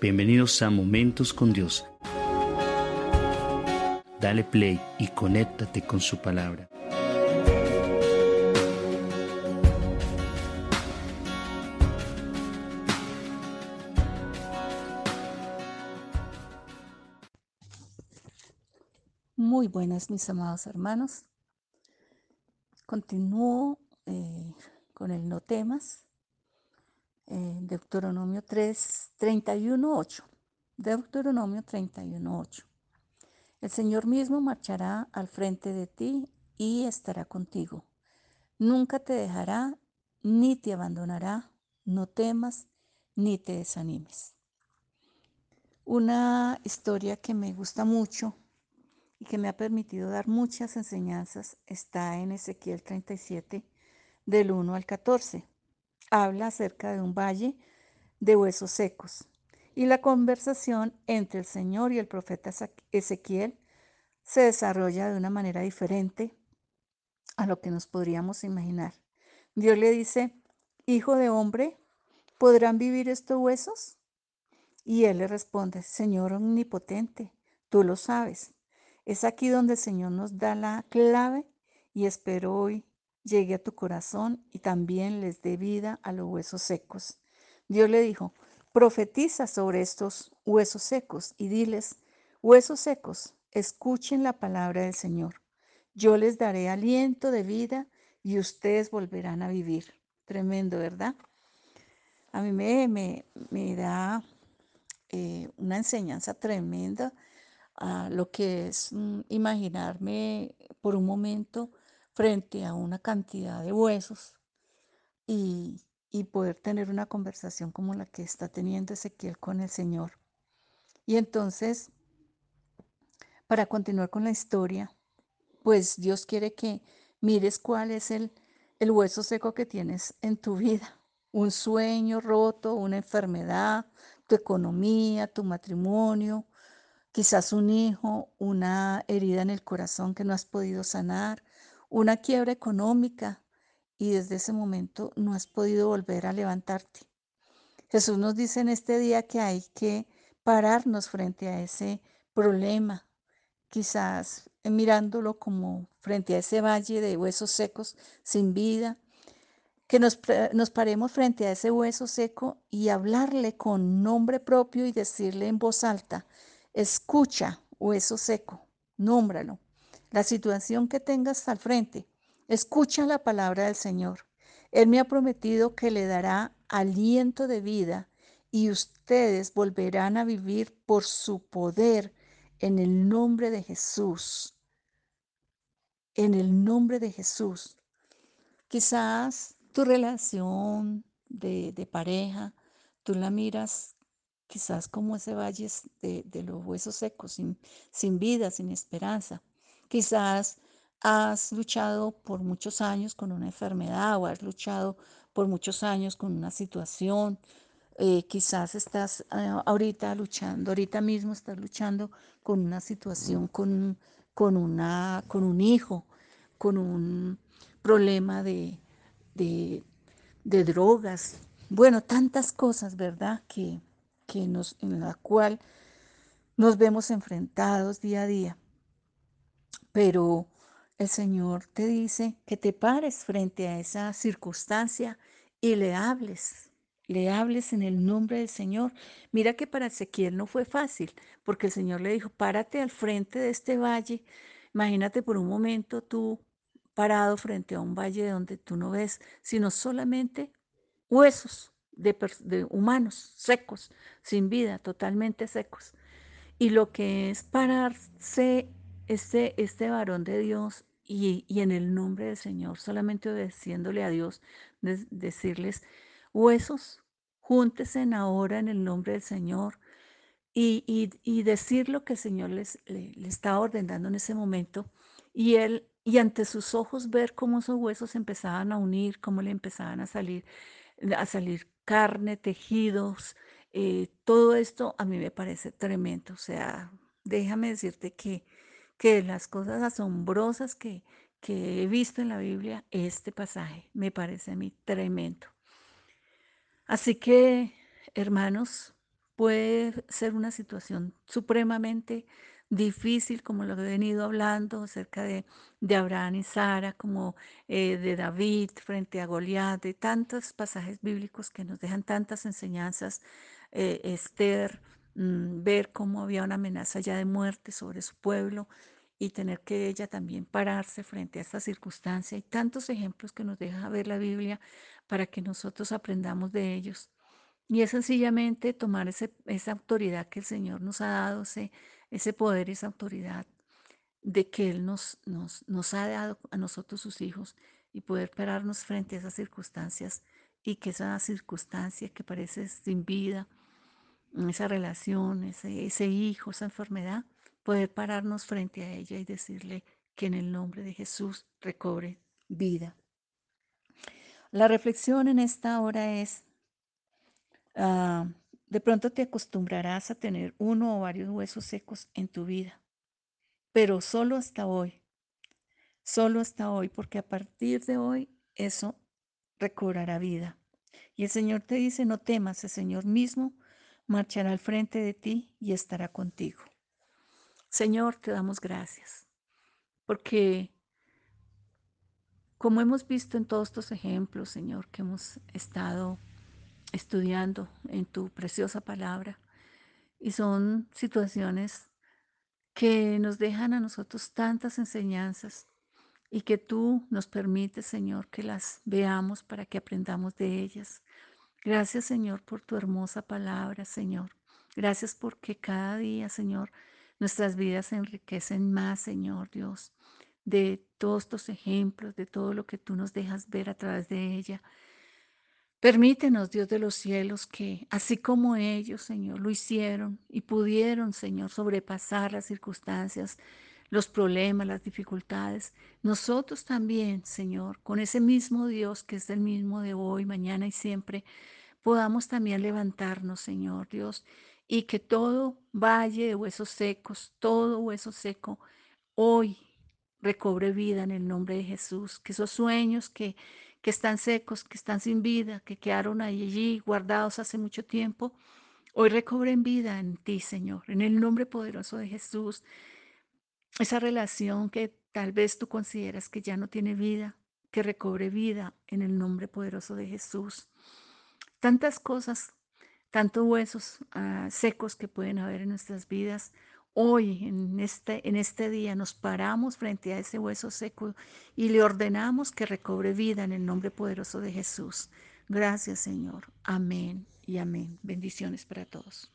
Bienvenidos a Momentos con Dios. Dale play y conéctate con su palabra. Muy buenas, mis amados hermanos. Continúo eh, con el no temas. Eh, Deuteronomio 3, 31, 8. Deuteronomio 31, 8. El Señor mismo marchará al frente de ti y estará contigo. Nunca te dejará ni te abandonará. No temas ni te desanimes. Una historia que me gusta mucho y que me ha permitido dar muchas enseñanzas está en Ezequiel 37, del 1 al 14. Habla acerca de un valle de huesos secos. Y la conversación entre el Señor y el profeta Ezequiel se desarrolla de una manera diferente a lo que nos podríamos imaginar. Dios le dice, Hijo de hombre, ¿podrán vivir estos huesos? Y él le responde, Señor omnipotente, tú lo sabes. Es aquí donde el Señor nos da la clave y espero hoy llegue a tu corazón y también les dé vida a los huesos secos. Dios le dijo, profetiza sobre estos huesos secos y diles, huesos secos, escuchen la palabra del Señor. Yo les daré aliento de vida y ustedes volverán a vivir. Tremendo, ¿verdad? A mí me, me, da eh, una enseñanza tremenda a lo que es mm, imaginarme por un momento frente a una cantidad de huesos y, poder tener una conversación como la que está teniendo Ezequiel con el Señor. Y entonces, para continuar con la historia, pues Dios quiere que mires cuál es el, el hueso seco que tienes en tu vida. Un sueño roto, una enfermedad, tu economía, tu matrimonio, quizás un hijo, una herida en el corazón que no has podido sanar, una quiebra económica y desde ese momento no has podido volver a levantarte. Jesús nos dice en este día que hay que pararnos frente a ese problema, quizás mirándolo como frente a ese valle de huesos secos sin vida, que nos, nos, paremos frente a ese hueso seco y hablarle con nombre propio y decirle en voz alta, Escucha, hueso seco, nómbralo. La situación que tengas al frente, escucha la palabra del Señor. Él me ha prometido que le dará aliento de vida y ustedes volverán a vivir por su poder en el nombre de Jesús. En el nombre de Jesús. Quizás tu relación de, pareja, tú la miras quizás como ese valle de, los huesos secos, sin vida, sin esperanza. Quizás has luchado por muchos años con una enfermedad o has luchado por muchos años con una situación. Eh, quizás estás eh, ahorita luchando, ahorita mismo estás luchando con una situación, con, con, una, con un hijo, con un problema de, de, de drogas. Bueno, tantas cosas, ¿verdad? Que, que nos, en la cual nos vemos enfrentados día a día. Pero el Señor te dice que te pares frente a esa circunstancia y le hables, le hables en el nombre del Señor. Mira que para Ezequiel no fue fácil, porque el Señor le dijo, párate al frente de este valle. Imagínate por un momento tú parado frente a un valle donde tú no ves sino solamente huesos, de, humanos secos, sin vida, totalmente secos. Y lo que es pararse este, este varón de Dios y, en el nombre del Señor, solamente obedeciéndole a Dios, decirles, huesos, júntese ahora en el nombre del Señor y, decir lo que el Señor les, le, estaba ordenando en ese momento. Y él, y ante sus ojos ver cómo esos huesos empezaban a unir, cómo le empezaban a salir, a salir carne, tejidos, eh, todo esto a mí me parece tremendo. O sea, déjame decirte que, que las cosas asombrosas que, que he visto en la Biblia, este pasaje me parece a mí tremendo. Así que, hermanos, puede ser una situación supremamente difícil, como lo he venido hablando acerca de, de Abraham y Sara, como eh, de David frente a Goliat, de tantos pasajes bíblicos que nos dejan tantas enseñanzas. Eh, Esther, mm, ver cómo había una amenaza ya de muerte sobre su pueblo y tener que ella también pararse frente a esta circunstancia. Hay tantos ejemplos que nos deja ver la Biblia para que nosotros aprendamos de ellos. Y es sencillamente tomar ese, esa autoridad que el Señor nos ha dado, ese, ese poder, esa autoridad de que Él nos, nos, nos ha dado a nosotros sus hijos y poder pararnos frente a esas circunstancias y que esa circunstancia que parece sin vida, esa relación, ese, ese hijo, esa enfermedad, poder pararnos frente a ella y decirle que en el nombre de Jesús recobre vida. La reflexión en esta hora es, Ah, de pronto te acostumbrarás a tener uno o varios huesos secos en tu vida, pero solo hasta hoy, solo hasta hoy, porque a partir de hoy eso recobrará vida. Y el Señor te dice, no temas, el Señor mismo marchará al frente de ti y estará contigo. Señor, te damos gracias, porque como hemos visto en todos estos ejemplos, Señor, que hemos estado estudiando en tu preciosa palabra. Y son situaciones que nos dejan a nosotros tantas enseñanzas y que tú nos permites, Señor, que las veamos para que aprendamos de ellas. Gracias, Señor, por tu hermosa palabra, Señor. Gracias porque cada día, Señor, nuestras vidas se enriquecen más, Señor Dios, de todos estos ejemplos, de todo lo que tú nos dejas ver a través de ella. Permítenos, Dios de los cielos, que así como ellos, Señor, lo hicieron y pudieron, Señor, sobrepasar las circunstancias, los problemas, las dificultades, nosotros también, Señor, con ese mismo Dios que es el mismo de hoy, mañana y siempre, podamos también levantarnos, Señor Dios, y que todo valle de huesos secos, todo hueso seco, hoy recobre vida en el nombre de Jesús, que esos sueños que que están secos, que están sin vida, que quedaron allí guardados hace mucho tiempo, hoy recobren vida en ti, Señor, en el nombre poderoso de Jesús. Esa relación que tal vez tú consideras que ya no tiene vida, que recobre vida en el nombre poderoso de Jesús. Tantas cosas, tantos huesos ah, secos que pueden haber en nuestras vidas, Hoy, en este, en este día, nos paramos frente a ese hueso seco y le ordenamos que recobre vida en el nombre poderoso de Jesús. Gracias, Señor. Amén y amén. Bendiciones para todos.